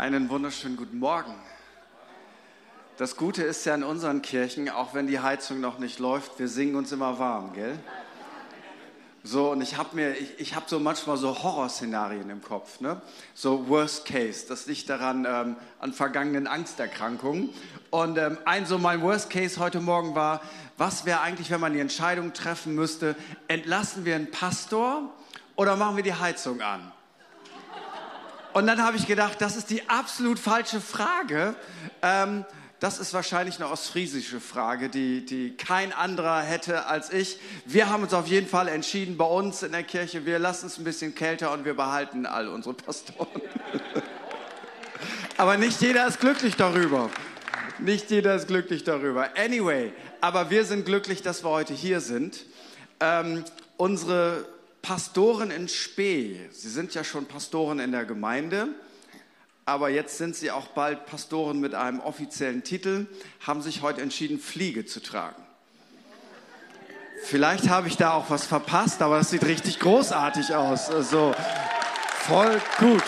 Einen wunderschönen guten Morgen. Das Gute ist ja in unseren Kirchen, auch wenn die Heizung noch nicht läuft, wir singen uns immer warm, gell? So, und ich habe mir, ich, ich habe so manchmal so Horrorszenarien im Kopf, ne? So Worst Case. Das liegt daran ähm, an vergangenen Angsterkrankungen. Und ähm, ein so mein Worst Case heute Morgen war, was wäre eigentlich, wenn man die Entscheidung treffen müsste, entlassen wir einen Pastor oder machen wir die Heizung an? Und dann habe ich gedacht, das ist die absolut falsche Frage. Ähm, das ist wahrscheinlich eine ostfriesische Frage, die, die kein anderer hätte als ich. Wir haben uns auf jeden Fall entschieden, bei uns in der Kirche, wir lassen es ein bisschen kälter und wir behalten all unsere Pastoren. aber nicht jeder ist glücklich darüber. Nicht jeder ist glücklich darüber. Anyway, aber wir sind glücklich, dass wir heute hier sind. Ähm, unsere Pastoren in Spee, Sie sind ja schon Pastoren in der Gemeinde aber jetzt sind sie auch bald Pastoren mit einem offiziellen Titel, haben sich heute entschieden, Fliege zu tragen. Vielleicht habe ich da auch was verpasst, aber das sieht richtig großartig aus. Also voll gut.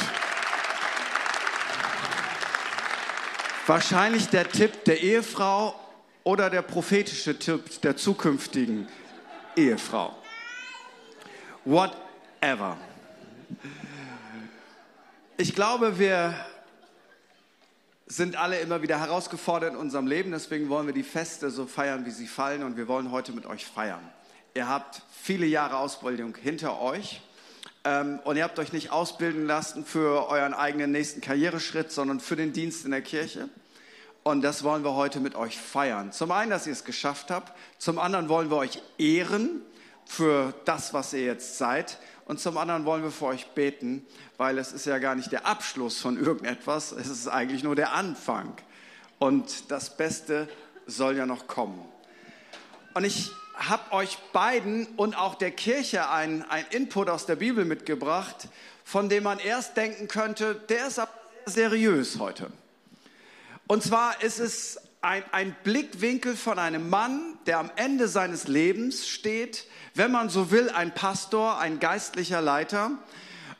Wahrscheinlich der Tipp der Ehefrau oder der prophetische Tipp der zukünftigen Ehefrau. Whatever. Ich glaube, wir sind alle immer wieder herausgefordert in unserem Leben. Deswegen wollen wir die Feste so feiern, wie sie fallen. Und wir wollen heute mit euch feiern. Ihr habt viele Jahre Ausbildung hinter euch. Ähm, und ihr habt euch nicht ausbilden lassen für euren eigenen nächsten Karriereschritt, sondern für den Dienst in der Kirche. Und das wollen wir heute mit euch feiern. Zum einen, dass ihr es geschafft habt. Zum anderen wollen wir euch ehren für das, was ihr jetzt seid. Und zum anderen wollen wir für euch beten, weil es ist ja gar nicht der Abschluss von irgendetwas, es ist eigentlich nur der Anfang. Und das Beste soll ja noch kommen. Und ich habe euch beiden und auch der Kirche ein, ein Input aus der Bibel mitgebracht, von dem man erst denken könnte, der ist seriös heute. Und zwar ist es ein, ein Blickwinkel von einem Mann, der am Ende seines Lebens steht, wenn man so will, ein Pastor, ein geistlicher Leiter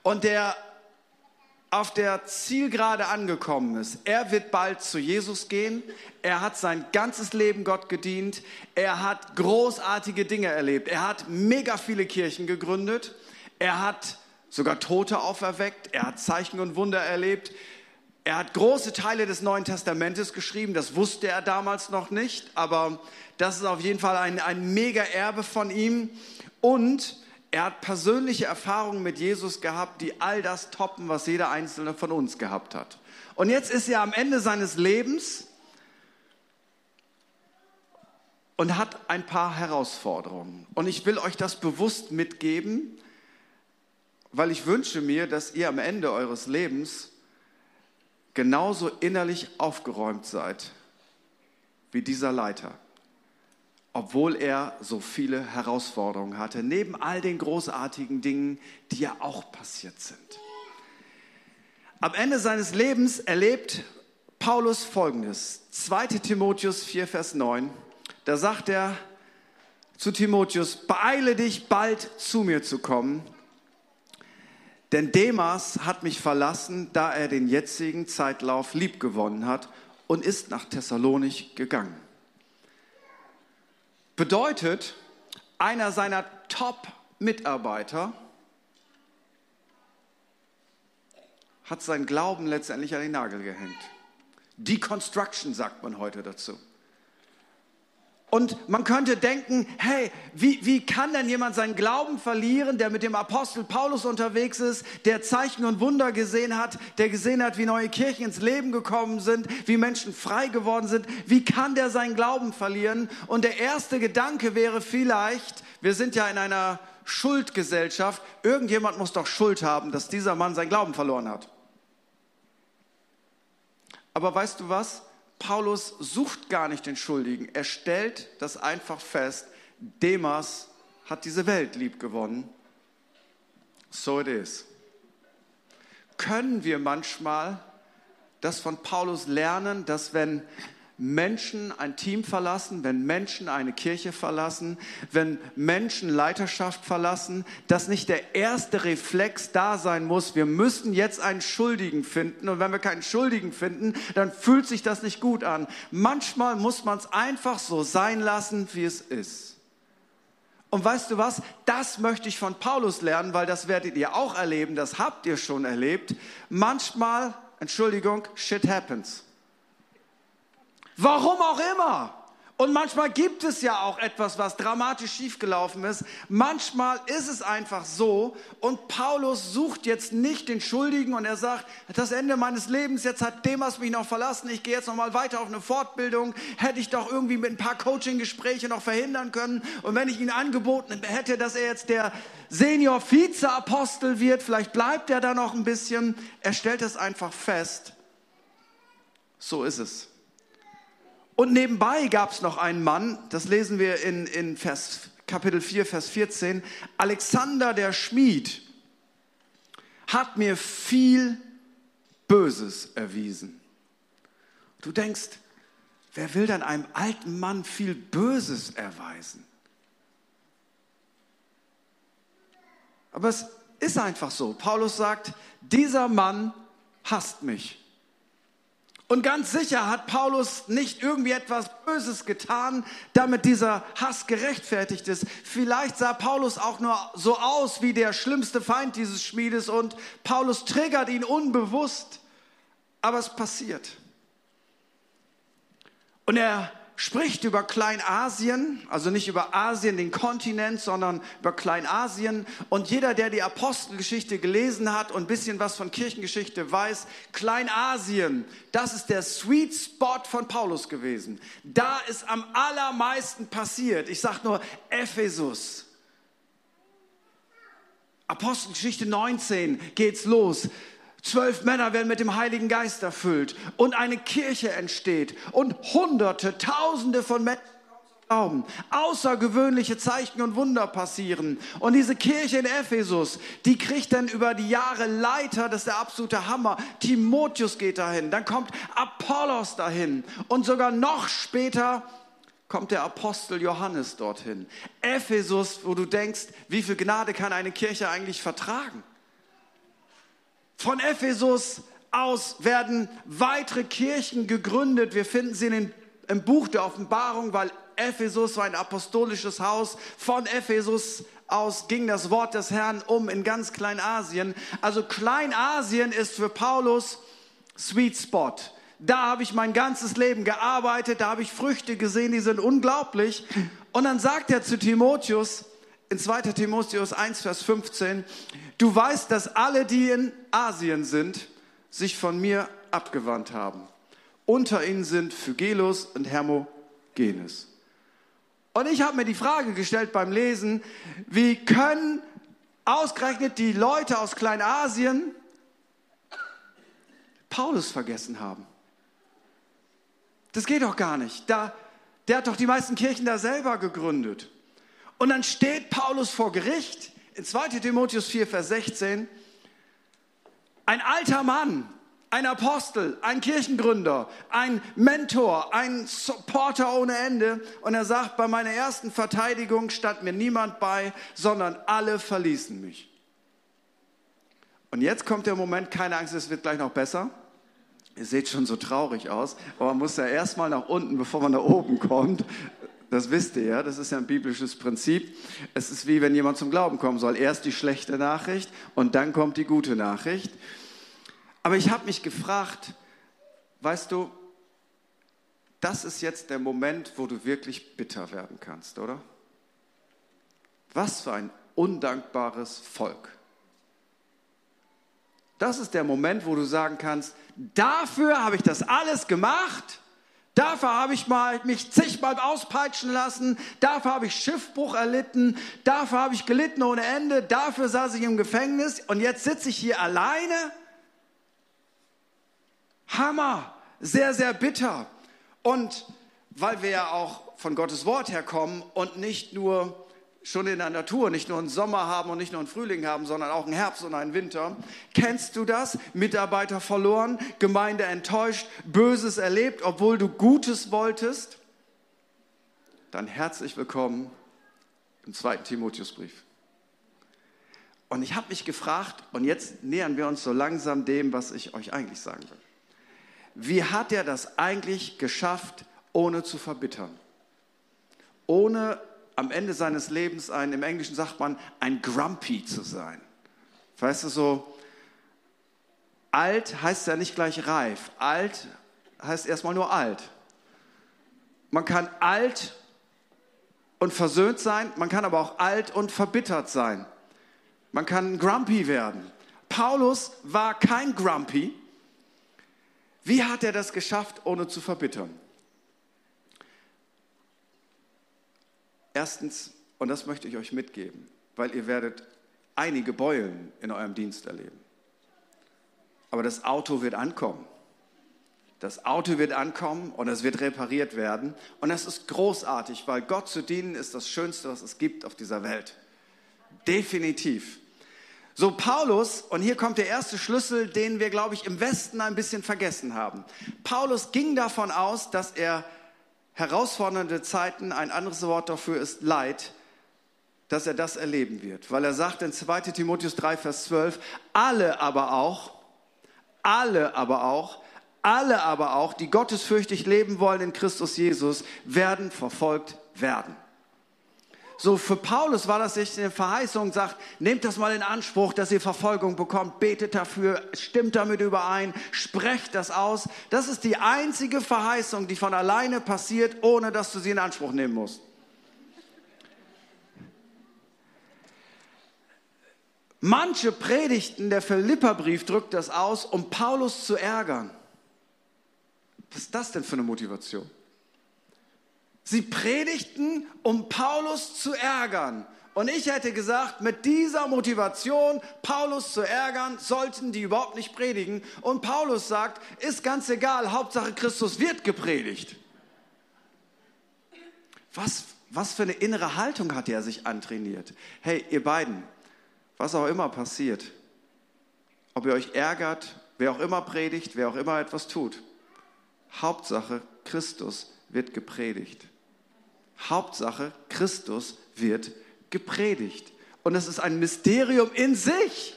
und der auf der Zielgerade angekommen ist. Er wird bald zu Jesus gehen. Er hat sein ganzes Leben Gott gedient. Er hat großartige Dinge erlebt. Er hat mega viele Kirchen gegründet. Er hat sogar Tote auferweckt. Er hat Zeichen und Wunder erlebt. Er hat große Teile des Neuen Testamentes geschrieben. Das wusste er damals noch nicht. Aber das ist auf jeden Fall ein, ein mega Erbe von ihm. Und er hat persönliche Erfahrungen mit Jesus gehabt, die all das toppen, was jeder einzelne von uns gehabt hat. Und jetzt ist er am Ende seines Lebens und hat ein paar Herausforderungen. Und ich will euch das bewusst mitgeben, weil ich wünsche mir, dass ihr am Ende eures Lebens genauso innerlich aufgeräumt seid wie dieser Leiter obwohl er so viele Herausforderungen hatte, neben all den großartigen Dingen, die ja auch passiert sind. Am Ende seines Lebens erlebt Paulus Folgendes. 2 Timotheus 4, Vers 9. Da sagt er zu Timotheus, beeile dich bald zu mir zu kommen, denn Demas hat mich verlassen, da er den jetzigen Zeitlauf liebgewonnen hat und ist nach Thessalonich gegangen. Bedeutet, einer seiner Top-Mitarbeiter hat seinen Glauben letztendlich an den Nagel gehängt. Deconstruction sagt man heute dazu. Und man könnte denken, hey, wie, wie kann denn jemand seinen Glauben verlieren, der mit dem Apostel Paulus unterwegs ist, der Zeichen und Wunder gesehen hat, der gesehen hat, wie neue Kirchen ins Leben gekommen sind, wie Menschen frei geworden sind. Wie kann der seinen Glauben verlieren? Und der erste Gedanke wäre vielleicht, wir sind ja in einer Schuldgesellschaft, irgendjemand muss doch Schuld haben, dass dieser Mann seinen Glauben verloren hat. Aber weißt du was? Paulus sucht gar nicht den Schuldigen. Er stellt das einfach fest. Demas hat diese Welt lieb gewonnen. So it is. Können wir manchmal das von Paulus lernen, dass wenn Menschen ein Team verlassen, wenn Menschen eine Kirche verlassen, wenn Menschen Leiterschaft verlassen, dass nicht der erste Reflex da sein muss, wir müssen jetzt einen Schuldigen finden. Und wenn wir keinen Schuldigen finden, dann fühlt sich das nicht gut an. Manchmal muss man es einfach so sein lassen, wie es ist. Und weißt du was? Das möchte ich von Paulus lernen, weil das werdet ihr auch erleben, das habt ihr schon erlebt. Manchmal, Entschuldigung, shit happens. Warum auch immer. Und manchmal gibt es ja auch etwas, was dramatisch schiefgelaufen ist. Manchmal ist es einfach so. Und Paulus sucht jetzt nicht den Schuldigen und er sagt, das Ende meines Lebens, jetzt hat Demas mich noch verlassen, ich gehe jetzt noch mal weiter auf eine Fortbildung. Hätte ich doch irgendwie mit ein paar Coaching-Gespräche noch verhindern können. Und wenn ich ihn angeboten hätte, dass er jetzt der Senior-Vize-Apostel wird, vielleicht bleibt er da noch ein bisschen. Er stellt es einfach fest. So ist es. Und nebenbei gab es noch einen Mann, das lesen wir in, in Vers, Kapitel 4, Vers 14, Alexander der Schmied hat mir viel Böses erwiesen. Du denkst, wer will dann einem alten Mann viel Böses erweisen? Aber es ist einfach so. Paulus sagt, dieser Mann hasst mich. Und ganz sicher hat Paulus nicht irgendwie etwas Böses getan, damit dieser Hass gerechtfertigt ist. Vielleicht sah Paulus auch nur so aus wie der schlimmste Feind dieses Schmiedes und Paulus triggert ihn unbewusst, aber es passiert. Und er spricht über Kleinasien, also nicht über Asien, den Kontinent, sondern über Kleinasien. Und jeder, der die Apostelgeschichte gelesen hat und ein bisschen was von Kirchengeschichte weiß, Kleinasien, das ist der Sweet Spot von Paulus gewesen. Da ist am allermeisten passiert. Ich sage nur Ephesus. Apostelgeschichte 19 geht's los. Zwölf Männer werden mit dem Heiligen Geist erfüllt und eine Kirche entsteht und Hunderte, Tausende von Menschen glauben. Außergewöhnliche Zeichen und Wunder passieren. Und diese Kirche in Ephesus, die kriegt dann über die Jahre Leiter, das ist der absolute Hammer. Timotheus geht dahin, dann kommt Apollos dahin und sogar noch später kommt der Apostel Johannes dorthin. Ephesus, wo du denkst, wie viel Gnade kann eine Kirche eigentlich vertragen? Von Ephesus aus werden weitere Kirchen gegründet. Wir finden sie in den, im Buch der Offenbarung, weil Ephesus war ein apostolisches Haus. Von Ephesus aus ging das Wort des Herrn um in ganz Kleinasien. Also Kleinasien ist für Paulus Sweet Spot. Da habe ich mein ganzes Leben gearbeitet, da habe ich Früchte gesehen, die sind unglaublich. Und dann sagt er zu Timotheus, in 2 Timotheus 1, Vers 15, du weißt, dass alle, die in Asien sind, sich von mir abgewandt haben. Unter ihnen sind Phygelus und Hermogenes. Und ich habe mir die Frage gestellt beim Lesen, wie können ausgerechnet die Leute aus Kleinasien Paulus vergessen haben? Das geht doch gar nicht. Da, der hat doch die meisten Kirchen da selber gegründet. Und dann steht Paulus vor Gericht in 2 Timotheus 4, Vers 16. Ein alter Mann, ein Apostel, ein Kirchengründer, ein Mentor, ein Supporter ohne Ende. Und er sagt, bei meiner ersten Verteidigung stand mir niemand bei, sondern alle verließen mich. Und jetzt kommt der Moment, keine Angst, es wird gleich noch besser. Ihr seht schon so traurig aus, aber man muss ja erstmal nach unten, bevor man nach oben kommt. Das wisst ihr ja, das ist ja ein biblisches Prinzip. Es ist wie wenn jemand zum Glauben kommen soll. Erst die schlechte Nachricht und dann kommt die gute Nachricht. Aber ich habe mich gefragt, weißt du, das ist jetzt der Moment, wo du wirklich bitter werden kannst, oder? Was für ein undankbares Volk. Das ist der Moment, wo du sagen kannst, dafür habe ich das alles gemacht Dafür habe ich mal, mich zigmal auspeitschen lassen. Dafür habe ich Schiffbruch erlitten. Dafür habe ich gelitten ohne Ende. Dafür saß ich im Gefängnis. Und jetzt sitze ich hier alleine. Hammer. Sehr, sehr bitter. Und weil wir ja auch von Gottes Wort herkommen und nicht nur schon in der Natur nicht nur einen Sommer haben und nicht nur einen Frühling haben, sondern auch einen Herbst und einen Winter. Kennst du das? Mitarbeiter verloren, Gemeinde enttäuscht, Böses erlebt, obwohl du Gutes wolltest? Dann herzlich willkommen im zweiten Timotheusbrief. Und ich habe mich gefragt, und jetzt nähern wir uns so langsam dem, was ich euch eigentlich sagen will. Wie hat er das eigentlich geschafft, ohne zu verbittern? Ohne am Ende seines Lebens ein, im Englischen sagt man, ein Grumpy zu sein. Weißt du, so alt heißt ja nicht gleich reif. Alt heißt erstmal nur alt. Man kann alt und versöhnt sein, man kann aber auch alt und verbittert sein. Man kann grumpy werden. Paulus war kein Grumpy. Wie hat er das geschafft, ohne zu verbittern? Erstens, und das möchte ich euch mitgeben, weil ihr werdet einige Beulen in eurem Dienst erleben. Aber das Auto wird ankommen. Das Auto wird ankommen und es wird repariert werden. Und das ist großartig, weil Gott zu dienen ist das Schönste, was es gibt auf dieser Welt. Definitiv. So Paulus, und hier kommt der erste Schlüssel, den wir, glaube ich, im Westen ein bisschen vergessen haben. Paulus ging davon aus, dass er herausfordernde Zeiten, ein anderes Wort dafür ist Leid, dass er das erleben wird. Weil er sagt in 2 Timotheus 3, Vers 12, alle aber auch, alle aber auch, alle aber auch, die gottesfürchtig leben wollen in Christus Jesus, werden verfolgt werden. So für Paulus war das nicht eine Verheißung, sagt, nehmt das mal in Anspruch, dass ihr Verfolgung bekommt, betet dafür, stimmt damit überein, sprecht das aus. Das ist die einzige Verheißung, die von alleine passiert, ohne dass du sie in Anspruch nehmen musst. Manche Predigten, der Philipperbrief drückt das aus, um Paulus zu ärgern. Was ist das denn für eine Motivation? Sie predigten, um Paulus zu ärgern. Und ich hätte gesagt, mit dieser Motivation, Paulus zu ärgern, sollten die überhaupt nicht predigen. Und Paulus sagt, ist ganz egal, Hauptsache Christus wird gepredigt. Was, was für eine innere Haltung hat er sich antrainiert? Hey, ihr beiden, was auch immer passiert, ob ihr euch ärgert, wer auch immer predigt, wer auch immer etwas tut, Hauptsache Christus wird gepredigt. Hauptsache, Christus wird gepredigt. Und es ist ein Mysterium in sich,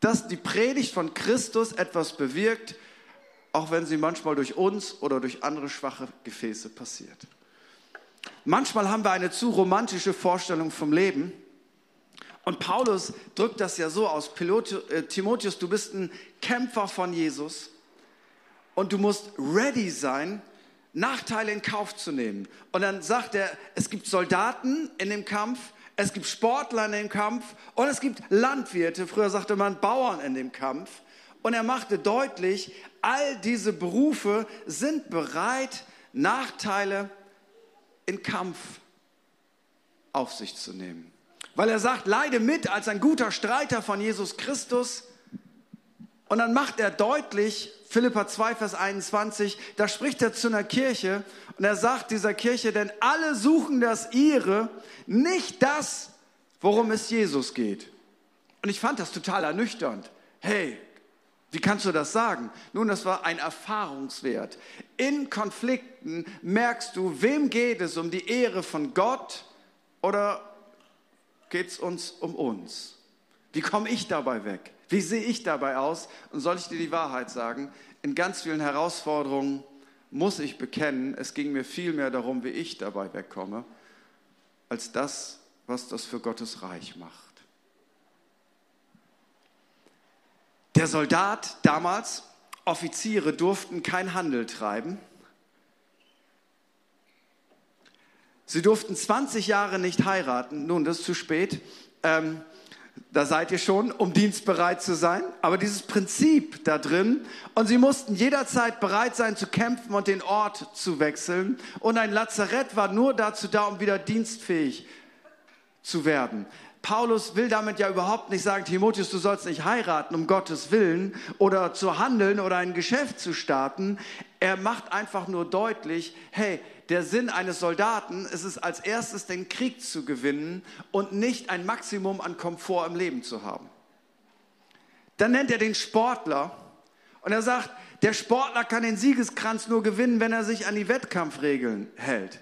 dass die Predigt von Christus etwas bewirkt, auch wenn sie manchmal durch uns oder durch andere schwache Gefäße passiert. Manchmal haben wir eine zu romantische Vorstellung vom Leben. Und Paulus drückt das ja so aus, äh, Timotheus, du bist ein Kämpfer von Jesus und du musst ready sein, Nachteile in Kauf zu nehmen. Und dann sagt er, es gibt Soldaten in dem Kampf, es gibt Sportler in dem Kampf und es gibt Landwirte, früher sagte man Bauern in dem Kampf. Und er machte deutlich, all diese Berufe sind bereit, Nachteile in Kampf auf sich zu nehmen. Weil er sagt, leide mit als ein guter Streiter von Jesus Christus. Und dann macht er deutlich, Philippa 2, Vers 21, da spricht er zu einer Kirche und er sagt dieser Kirche, denn alle suchen das ihre, nicht das, worum es Jesus geht. Und ich fand das total ernüchternd. Hey, wie kannst du das sagen? Nun, das war ein Erfahrungswert. In Konflikten merkst du, wem geht es um die Ehre von Gott oder geht es uns um uns? Wie komme ich dabei weg? Wie sehe ich dabei aus? Und soll ich dir die Wahrheit sagen? In ganz vielen Herausforderungen muss ich bekennen, es ging mir viel mehr darum, wie ich dabei wegkomme, als das, was das für Gottes Reich macht. Der Soldat damals, Offiziere durften kein Handel treiben. Sie durften 20 Jahre nicht heiraten. Nun, das ist zu spät. Ähm, da seid ihr schon, um dienstbereit zu sein. Aber dieses Prinzip da drin, und sie mussten jederzeit bereit sein zu kämpfen und den Ort zu wechseln. Und ein Lazarett war nur dazu da, um wieder dienstfähig zu werden. Paulus will damit ja überhaupt nicht sagen, Timotheus, du sollst nicht heiraten um Gottes Willen oder zu handeln oder ein Geschäft zu starten. Er macht einfach nur deutlich, hey, der Sinn eines Soldaten ist es als erstes, den Krieg zu gewinnen und nicht ein Maximum an Komfort im Leben zu haben. Dann nennt er den Sportler und er sagt, der Sportler kann den Siegeskranz nur gewinnen, wenn er sich an die Wettkampfregeln hält.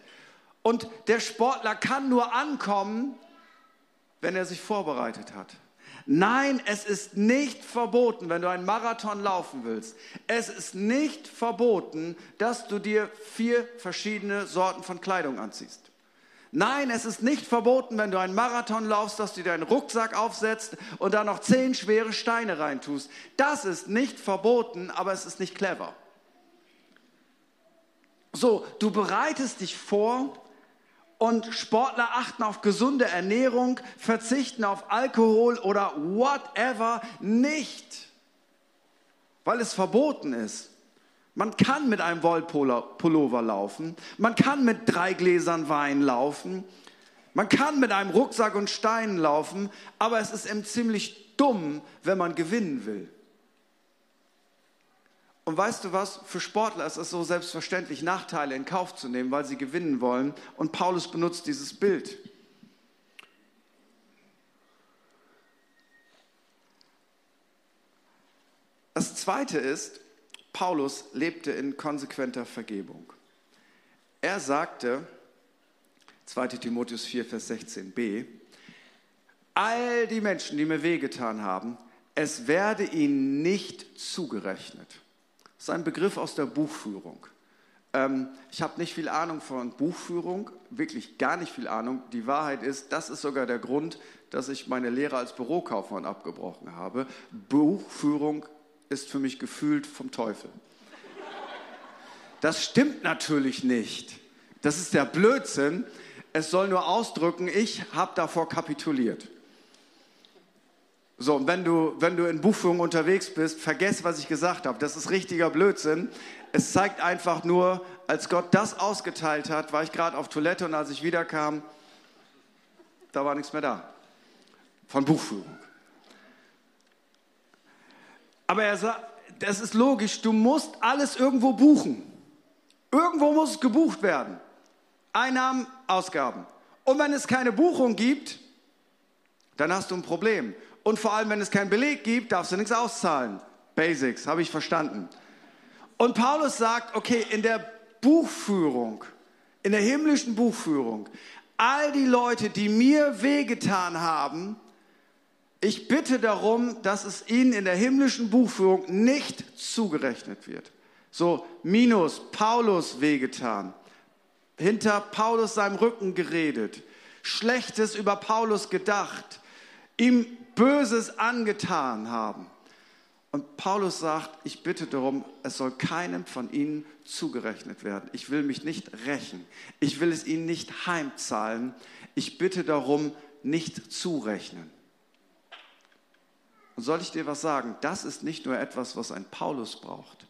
Und der Sportler kann nur ankommen, wenn er sich vorbereitet hat. Nein, es ist nicht verboten, wenn du einen Marathon laufen willst. Es ist nicht verboten, dass du dir vier verschiedene Sorten von Kleidung anziehst. Nein, es ist nicht verboten, wenn du einen Marathon laufst, dass du dir einen Rucksack aufsetzt und da noch zehn schwere Steine reintust. Das ist nicht verboten, aber es ist nicht clever. So, du bereitest dich vor und Sportler achten auf gesunde Ernährung, verzichten auf Alkohol oder whatever nicht, weil es verboten ist. Man kann mit einem Wollpullover laufen, man kann mit drei Gläsern Wein laufen, man kann mit einem Rucksack und Steinen laufen, aber es ist eben ziemlich dumm, wenn man gewinnen will. Und weißt du was? Für Sportler ist es so selbstverständlich, Nachteile in Kauf zu nehmen, weil sie gewinnen wollen. Und Paulus benutzt dieses Bild. Das Zweite ist, Paulus lebte in konsequenter Vergebung. Er sagte, 2 Timotheus 4, Vers 16b, all die Menschen, die mir wehgetan haben, es werde ihnen nicht zugerechnet. Das ist ein Begriff aus der Buchführung. Ähm, ich habe nicht viel Ahnung von Buchführung, wirklich gar nicht viel Ahnung. Die Wahrheit ist, das ist sogar der Grund, dass ich meine Lehre als Bürokaufmann abgebrochen habe. Buchführung ist für mich gefühlt vom Teufel. Das stimmt natürlich nicht. Das ist der Blödsinn. Es soll nur ausdrücken, ich habe davor kapituliert. So, und wenn du, wenn du in Buchführung unterwegs bist, vergess, was ich gesagt habe. Das ist richtiger Blödsinn. Es zeigt einfach nur, als Gott das ausgeteilt hat, war ich gerade auf Toilette und als ich wiederkam, da war nichts mehr da. Von Buchführung. Aber er sagt, das ist logisch, du musst alles irgendwo buchen. Irgendwo muss es gebucht werden. Einnahmen, Ausgaben. Und wenn es keine Buchung gibt, dann hast du ein Problem. Und vor allem, wenn es keinen Beleg gibt, darfst du nichts auszahlen. Basics, habe ich verstanden. Und Paulus sagt, okay, in der Buchführung, in der himmlischen Buchführung, all die Leute, die mir wehgetan haben, ich bitte darum, dass es ihnen in der himmlischen Buchführung nicht zugerechnet wird. So, minus, Paulus wehgetan, hinter Paulus seinem Rücken geredet, Schlechtes über Paulus gedacht, ihm Böses angetan haben. Und Paulus sagt, ich bitte darum, es soll keinem von ihnen zugerechnet werden. Ich will mich nicht rächen. Ich will es ihnen nicht heimzahlen. Ich bitte darum, nicht zurechnen. Und soll ich dir was sagen? Das ist nicht nur etwas, was ein Paulus braucht.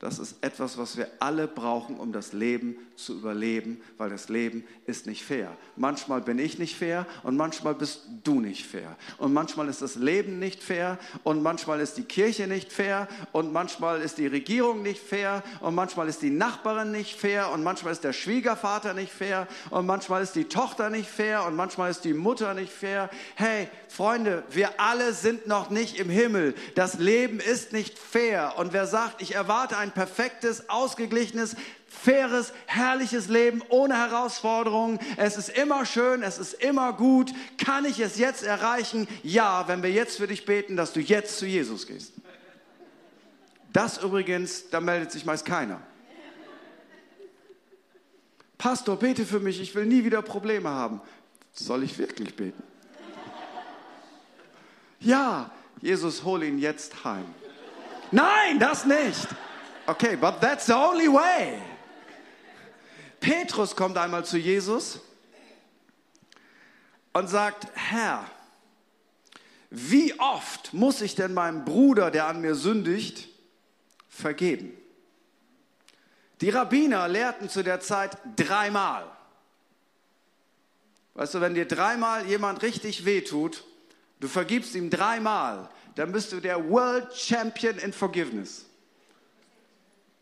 Das ist etwas, was wir alle brauchen, um das Leben zu überleben, weil das Leben ist nicht fair. Manchmal bin ich nicht fair und manchmal bist du nicht fair. Und manchmal ist das Leben nicht fair und manchmal ist die Kirche nicht fair und manchmal ist die Regierung nicht fair und manchmal ist die Nachbarin nicht fair und manchmal ist der Schwiegervater nicht fair und manchmal ist die Tochter nicht fair und manchmal ist die Mutter nicht fair. Hey, Freunde, wir alle sind noch nicht im Himmel. Das Leben ist nicht fair und wer sagt, ich erwarte ein ein perfektes, ausgeglichenes, faires, herrliches Leben ohne Herausforderungen. Es ist immer schön, es ist immer gut. Kann ich es jetzt erreichen? Ja, wenn wir jetzt für dich beten, dass du jetzt zu Jesus gehst. Das übrigens, da meldet sich meist keiner. Pastor, bete für mich, ich will nie wieder Probleme haben. Soll ich wirklich beten? Ja, Jesus, hol ihn jetzt heim. Nein, das nicht. Okay, but that's the only way. Petrus kommt einmal zu Jesus und sagt, Herr, wie oft muss ich denn meinem Bruder, der an mir sündigt, vergeben? Die Rabbiner lehrten zu der Zeit dreimal. Weißt du, wenn dir dreimal jemand richtig wehtut, du vergibst ihm dreimal, dann bist du der World Champion in Forgiveness.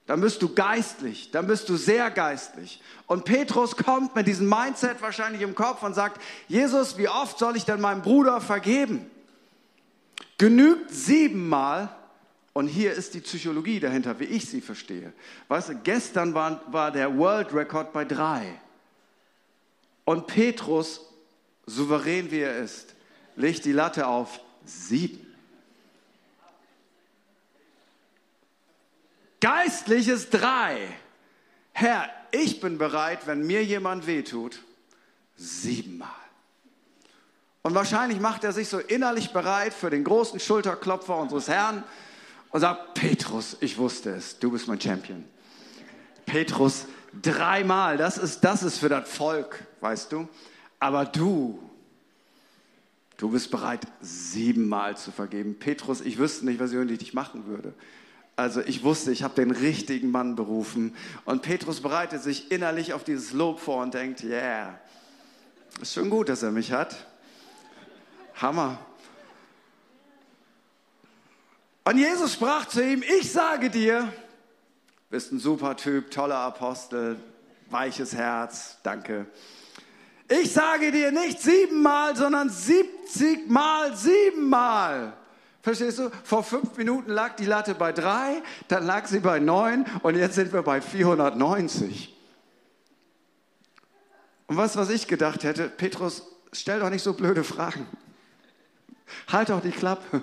Dann bist du geistlich, dann bist du sehr geistlich. Und Petrus kommt mit diesem Mindset wahrscheinlich im Kopf und sagt, Jesus, wie oft soll ich denn meinem Bruder vergeben? Genügt siebenmal. Und hier ist die Psychologie dahinter, wie ich sie verstehe. Weißt du, gestern war, war der World Record bei drei. Und Petrus, souverän wie er ist, legt die Latte auf sieben. Geistliches drei. Herr, ich bin bereit, wenn mir jemand wehtut, siebenmal. Und wahrscheinlich macht er sich so innerlich bereit für den großen Schulterklopfer unseres Herrn und sagt, Petrus, ich wusste es, du bist mein Champion. Petrus, dreimal, das ist, das ist für das Volk, weißt du. Aber du, du bist bereit, siebenmal zu vergeben. Petrus, ich wüsste nicht, was ich ohne dich machen würde. Also ich wusste, ich habe den richtigen Mann berufen. Und Petrus bereitet sich innerlich auf dieses Lob vor und denkt, yeah, ist schon gut, dass er mich hat. Hammer. Und Jesus sprach zu ihm, ich sage dir, bist ein super Typ, toller Apostel, weiches Herz, danke. Ich sage dir nicht siebenmal, sondern siebzigmal siebenmal. Verstehst du? Vor fünf Minuten lag die Latte bei drei, dann lag sie bei neun und jetzt sind wir bei 490. Und was, was ich gedacht hätte, Petrus, stell doch nicht so blöde Fragen. Halt doch die Klappe.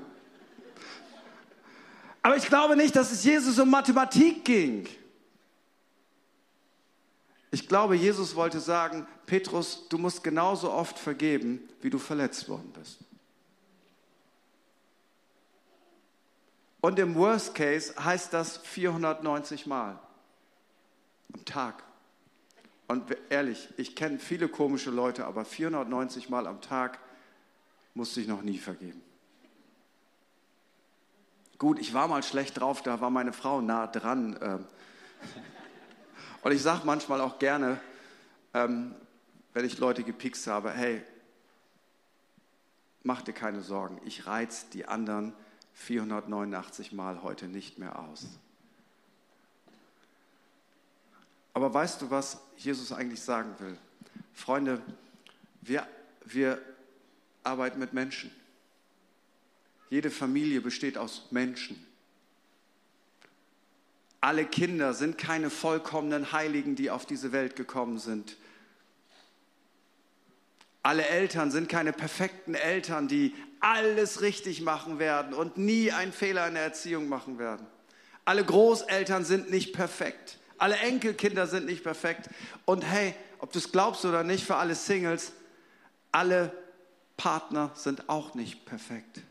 Aber ich glaube nicht, dass es Jesus um Mathematik ging. Ich glaube, Jesus wollte sagen, Petrus, du musst genauso oft vergeben, wie du verletzt worden bist. Und im Worst Case heißt das 490 Mal am Tag. Und ehrlich, ich kenne viele komische Leute, aber 490 Mal am Tag musste ich noch nie vergeben. Gut, ich war mal schlecht drauf, da war meine Frau nah dran. Ähm. Und ich sage manchmal auch gerne, ähm, wenn ich Leute gepikst habe, hey, mach dir keine Sorgen, ich reiz die anderen 489 Mal heute nicht mehr aus. Aber weißt du, was Jesus eigentlich sagen will? Freunde, wir, wir arbeiten mit Menschen. Jede Familie besteht aus Menschen. Alle Kinder sind keine vollkommenen Heiligen, die auf diese Welt gekommen sind. Alle Eltern sind keine perfekten Eltern, die alles richtig machen werden und nie einen Fehler in der Erziehung machen werden. Alle Großeltern sind nicht perfekt. Alle Enkelkinder sind nicht perfekt. Und hey, ob du es glaubst oder nicht, für alle Singles, alle Partner sind auch nicht perfekt.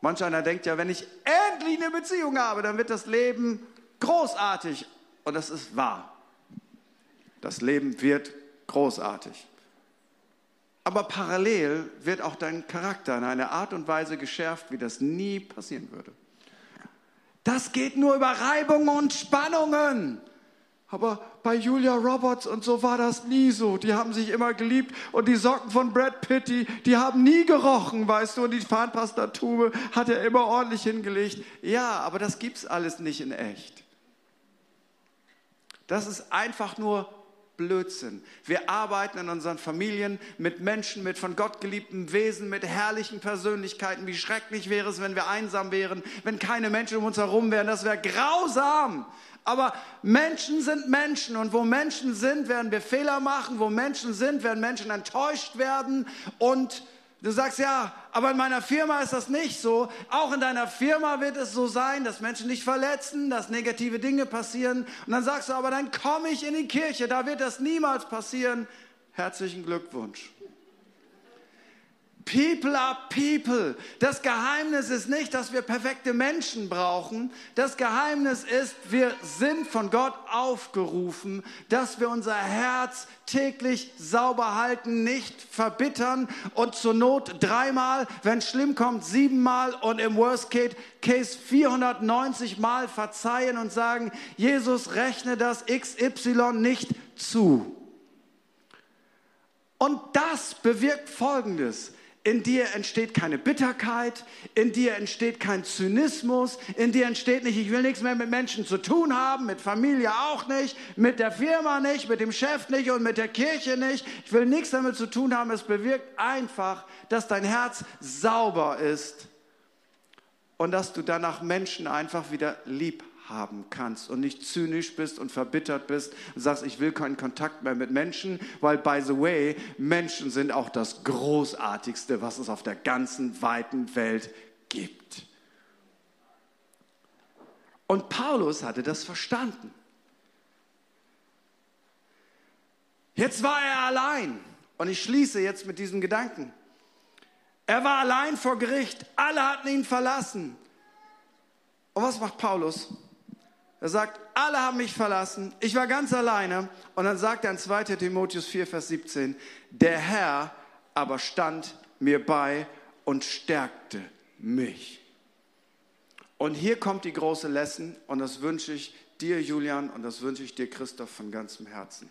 Manch einer denkt ja, wenn ich endlich eine Beziehung habe, dann wird das Leben großartig. Und das ist wahr. Das Leben wird großartig. Aber parallel wird auch dein Charakter in einer Art und Weise geschärft, wie das nie passieren würde. Das geht nur über Reibungen und Spannungen. Aber bei Julia Roberts und so war das nie so. Die haben sich immer geliebt und die Socken von Brad Pitt, die, die haben nie gerochen, weißt du, und die Zahnpastatube hat er immer ordentlich hingelegt. Ja, aber das gibt's alles nicht in echt. Das ist einfach nur Blödsinn. Wir arbeiten in unseren Familien mit Menschen, mit von Gott geliebten Wesen, mit herrlichen Persönlichkeiten. Wie schrecklich wäre es, wenn wir einsam wären, wenn keine Menschen um uns herum wären. Das wäre grausam. Aber Menschen sind Menschen und wo Menschen sind, werden wir Fehler machen. Wo Menschen sind, werden Menschen enttäuscht werden und Du sagst, ja, aber in meiner Firma ist das nicht so. Auch in deiner Firma wird es so sein, dass Menschen dich verletzen, dass negative Dinge passieren. Und dann sagst du, aber dann komme ich in die Kirche, da wird das niemals passieren. Herzlichen Glückwunsch. People are people. Das Geheimnis ist nicht, dass wir perfekte Menschen brauchen. Das Geheimnis ist, wir sind von Gott aufgerufen, dass wir unser Herz täglich sauber halten, nicht verbittern und zur Not dreimal, wenn schlimm kommt, siebenmal und im Worst Case 490 Mal verzeihen und sagen, Jesus rechne das XY nicht zu. Und das bewirkt Folgendes. In dir entsteht keine Bitterkeit, in dir entsteht kein Zynismus, in dir entsteht nicht, ich will nichts mehr mit Menschen zu tun haben, mit Familie auch nicht, mit der Firma nicht, mit dem Chef nicht und mit der Kirche nicht. Ich will nichts damit zu tun haben. Es bewirkt einfach, dass dein Herz sauber ist und dass du danach Menschen einfach wieder lieb haben kannst und nicht zynisch bist und verbittert bist und sagst, ich will keinen Kontakt mehr mit Menschen, weil, by the way, Menschen sind auch das Großartigste, was es auf der ganzen weiten Welt gibt. Und Paulus hatte das verstanden. Jetzt war er allein. Und ich schließe jetzt mit diesem Gedanken. Er war allein vor Gericht. Alle hatten ihn verlassen. Und was macht Paulus? Er sagt, alle haben mich verlassen, ich war ganz alleine. Und dann sagt er in 2 Timotheus 4, Vers 17, der Herr aber stand mir bei und stärkte mich. Und hier kommt die große Lesson und das wünsche ich dir, Julian, und das wünsche ich dir, Christoph, von ganzem Herzen.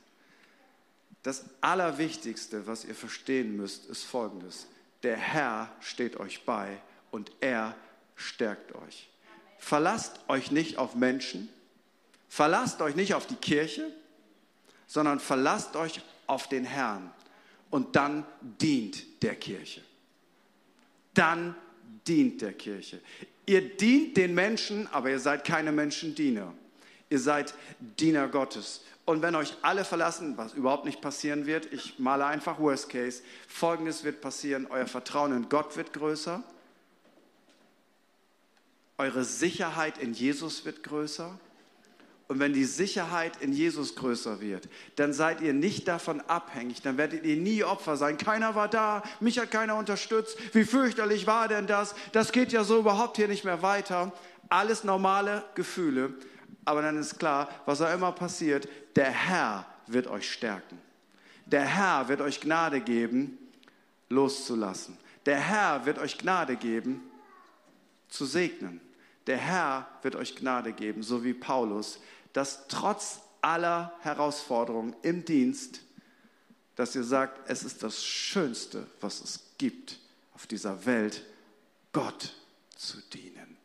Das Allerwichtigste, was ihr verstehen müsst, ist Folgendes. Der Herr steht euch bei und er stärkt euch. Verlasst euch nicht auf Menschen, Verlasst euch nicht auf die Kirche, sondern verlasst euch auf den Herrn und dann dient der Kirche. Dann dient der Kirche. Ihr dient den Menschen, aber ihr seid keine Menschendiener. Ihr seid Diener Gottes. Und wenn euch alle verlassen, was überhaupt nicht passieren wird, ich male einfach Worst Case, folgendes wird passieren, euer Vertrauen in Gott wird größer, eure Sicherheit in Jesus wird größer und wenn die Sicherheit in Jesus größer wird, dann seid ihr nicht davon abhängig, dann werdet ihr nie Opfer sein. Keiner war da, mich hat keiner unterstützt. Wie fürchterlich war denn das? Das geht ja so überhaupt hier nicht mehr weiter. Alles normale Gefühle. Aber dann ist klar, was auch immer passiert, der Herr wird euch stärken. Der Herr wird euch Gnade geben, loszulassen. Der Herr wird euch Gnade geben, zu segnen. Der Herr wird euch Gnade geben, so wie Paulus dass trotz aller Herausforderungen im Dienst, dass ihr sagt, es ist das Schönste, was es gibt auf dieser Welt, Gott zu dienen.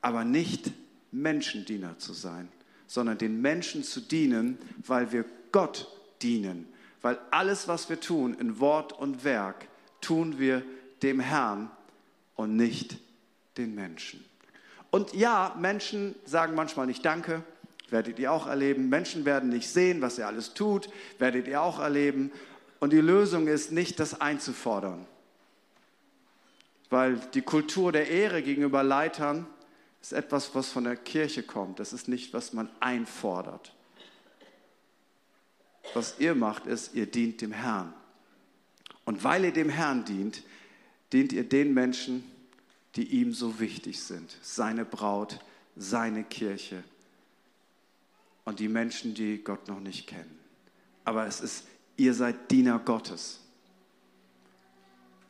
Aber nicht Menschendiener zu sein, sondern den Menschen zu dienen, weil wir Gott dienen. Weil alles, was wir tun in Wort und Werk, tun wir dem Herrn und nicht den Menschen. Und ja, Menschen sagen manchmal nicht Danke, werdet ihr auch erleben. Menschen werden nicht sehen, was ihr alles tut, werdet ihr auch erleben. Und die Lösung ist nicht, das einzufordern. Weil die Kultur der Ehre gegenüber Leitern ist etwas, was von der Kirche kommt. Das ist nicht, was man einfordert. Was ihr macht, ist, ihr dient dem Herrn. Und weil ihr dem Herrn dient, dient ihr den Menschen, die ihm so wichtig sind. Seine Braut, seine Kirche und die Menschen, die Gott noch nicht kennen. Aber es ist, ihr seid Diener Gottes.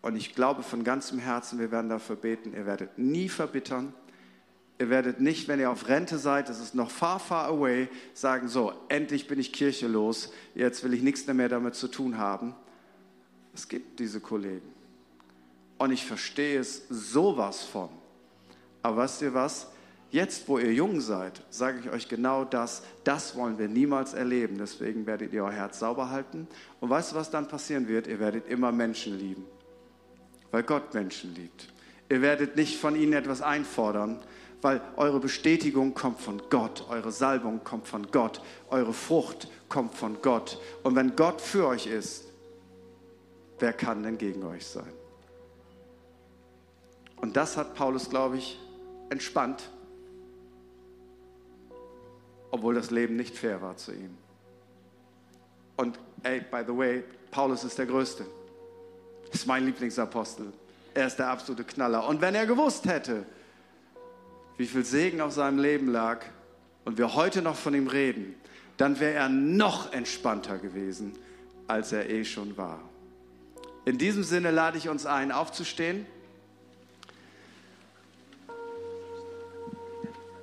Und ich glaube von ganzem Herzen, wir werden dafür beten, ihr werdet nie verbittern. Ihr werdet nicht, wenn ihr auf Rente seid, das ist noch far, far away, sagen, so, endlich bin ich Kirche los, jetzt will ich nichts mehr damit zu tun haben. Es gibt diese Kollegen. Und ich verstehe es sowas von. Aber weißt ihr was? Jetzt, wo ihr jung seid, sage ich euch genau das. Das wollen wir niemals erleben. Deswegen werdet ihr euer Herz sauber halten. Und weißt du, was dann passieren wird? Ihr werdet immer Menschen lieben. Weil Gott Menschen liebt. Ihr werdet nicht von ihnen etwas einfordern, weil eure Bestätigung kommt von Gott, eure Salbung kommt von Gott, eure Frucht kommt von Gott. Und wenn Gott für euch ist, wer kann denn gegen euch sein? Und das hat Paulus, glaube ich, entspannt, obwohl das Leben nicht fair war zu ihm. Und ey, by the way, Paulus ist der Größte. Ist mein Lieblingsapostel. Er ist der absolute Knaller. Und wenn er gewusst hätte, wie viel Segen auf seinem Leben lag und wir heute noch von ihm reden, dann wäre er noch entspannter gewesen, als er eh schon war. In diesem Sinne lade ich uns ein, aufzustehen.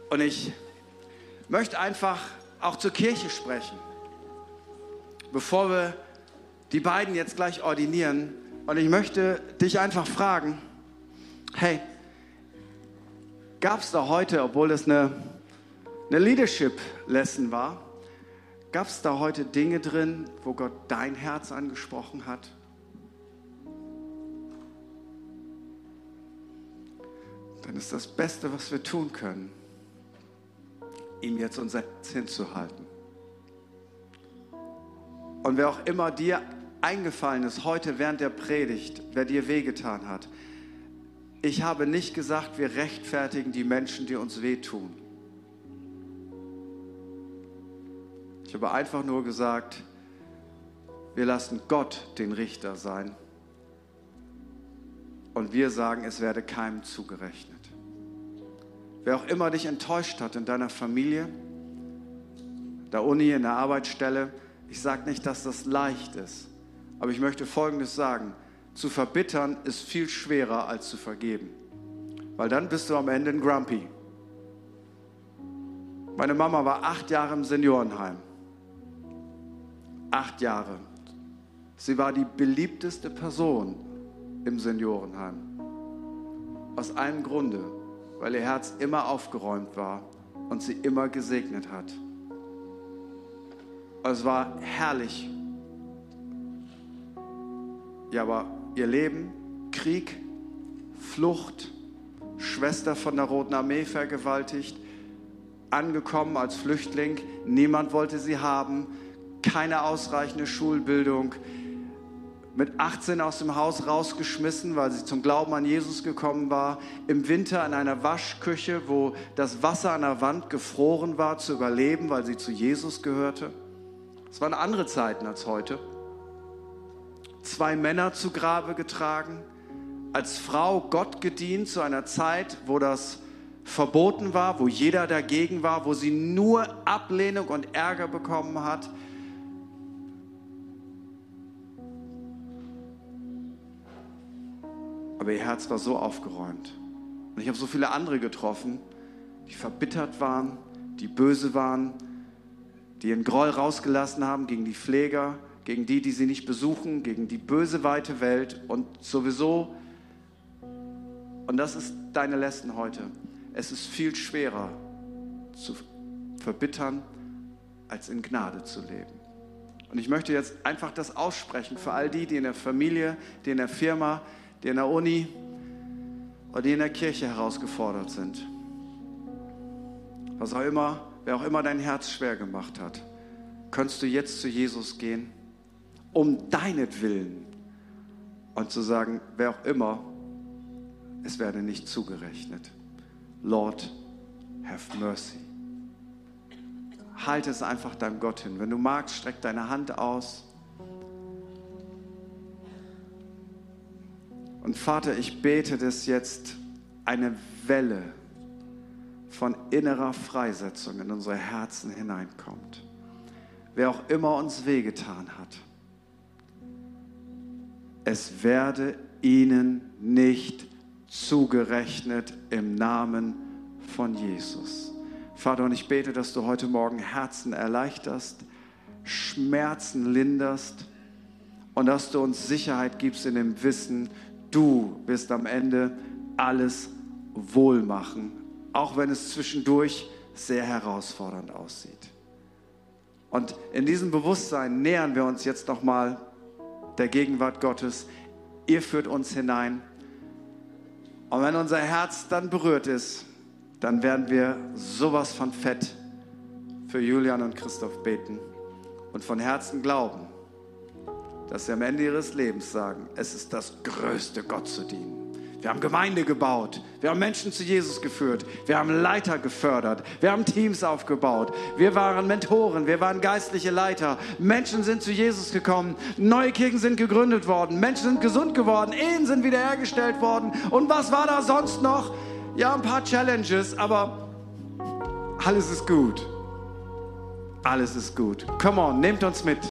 Und ich möchte einfach auch zur Kirche sprechen, bevor wir die beiden jetzt gleich ordinieren und ich möchte dich einfach fragen, hey, gab es da heute, obwohl es eine, eine Leadership-Lesson war, gab es da heute Dinge drin, wo Gott dein Herz angesprochen hat? Dann ist das Beste, was wir tun können, ihm jetzt unser Herz hinzuhalten. Und wer auch immer dir eingefallen ist heute während der Predigt, wer dir wehgetan hat, ich habe nicht gesagt, wir rechtfertigen die Menschen, die uns wehtun. Ich habe einfach nur gesagt, wir lassen Gott den Richter sein. Und wir sagen, es werde keinem zugerechnet. Wer auch immer dich enttäuscht hat in deiner Familie, der Uni, in der Arbeitsstelle, ich sage nicht, dass das leicht ist, aber ich möchte Folgendes sagen. Zu verbittern ist viel schwerer als zu vergeben, weil dann bist du am Ende ein Grumpy. Meine Mama war acht Jahre im Seniorenheim. Acht Jahre. Sie war die beliebteste Person im Seniorenheim. Aus einem Grunde, weil ihr Herz immer aufgeräumt war und sie immer gesegnet hat. Es war herrlich. Ja, aber ihr Leben, Krieg, Flucht, Schwester von der Roten Armee vergewaltigt, angekommen als Flüchtling, niemand wollte sie haben, keine ausreichende Schulbildung, mit 18 aus dem Haus rausgeschmissen, weil sie zum Glauben an Jesus gekommen war, im Winter in einer Waschküche, wo das Wasser an der Wand gefroren war, zu überleben, weil sie zu Jesus gehörte. Es waren andere Zeiten als heute. Zwei Männer zu Grabe getragen, als Frau Gott gedient zu einer Zeit, wo das verboten war, wo jeder dagegen war, wo sie nur Ablehnung und Ärger bekommen hat. Aber ihr Herz war so aufgeräumt. Und ich habe so viele andere getroffen, die verbittert waren, die böse waren, die ihren Groll rausgelassen haben gegen die Pfleger, gegen die, die sie nicht besuchen, gegen die böse weite Welt und sowieso, und das ist deine Lesson heute, es ist viel schwerer zu verbittern, als in Gnade zu leben. Und ich möchte jetzt einfach das aussprechen für all die, die in der Familie, die in der Firma, die in der Uni oder die in der Kirche herausgefordert sind. Was auch immer wer auch immer dein Herz schwer gemacht hat, kannst du jetzt zu Jesus gehen, um deinetwillen und zu sagen, wer auch immer, es werde nicht zugerechnet. Lord, have mercy. Halte es einfach deinem Gott hin. Wenn du magst, streck deine Hand aus. Und Vater, ich bete, dass jetzt eine Welle von innerer Freisetzung in unsere Herzen hineinkommt. Wer auch immer uns wehgetan hat, es werde ihnen nicht zugerechnet im Namen von Jesus. Vater, und ich bete, dass du heute Morgen Herzen erleichterst, Schmerzen linderst und dass du uns Sicherheit gibst in dem Wissen, du wirst am Ende alles wohl machen auch wenn es zwischendurch sehr herausfordernd aussieht. Und in diesem Bewusstsein nähern wir uns jetzt nochmal der Gegenwart Gottes. Ihr führt uns hinein. Und wenn unser Herz dann berührt ist, dann werden wir sowas von fett für Julian und Christoph beten und von Herzen glauben, dass sie am Ende ihres Lebens sagen, es ist das Größte, Gott zu dienen. Wir haben Gemeinde gebaut. Wir haben Menschen zu Jesus geführt. Wir haben Leiter gefördert. Wir haben Teams aufgebaut. Wir waren Mentoren. Wir waren geistliche Leiter. Menschen sind zu Jesus gekommen. Neue Kirchen sind gegründet worden. Menschen sind gesund geworden. Ehen sind wiederhergestellt worden. Und was war da sonst noch? Ja, ein paar Challenges, aber alles ist gut. Alles ist gut. Come on, nehmt uns mit.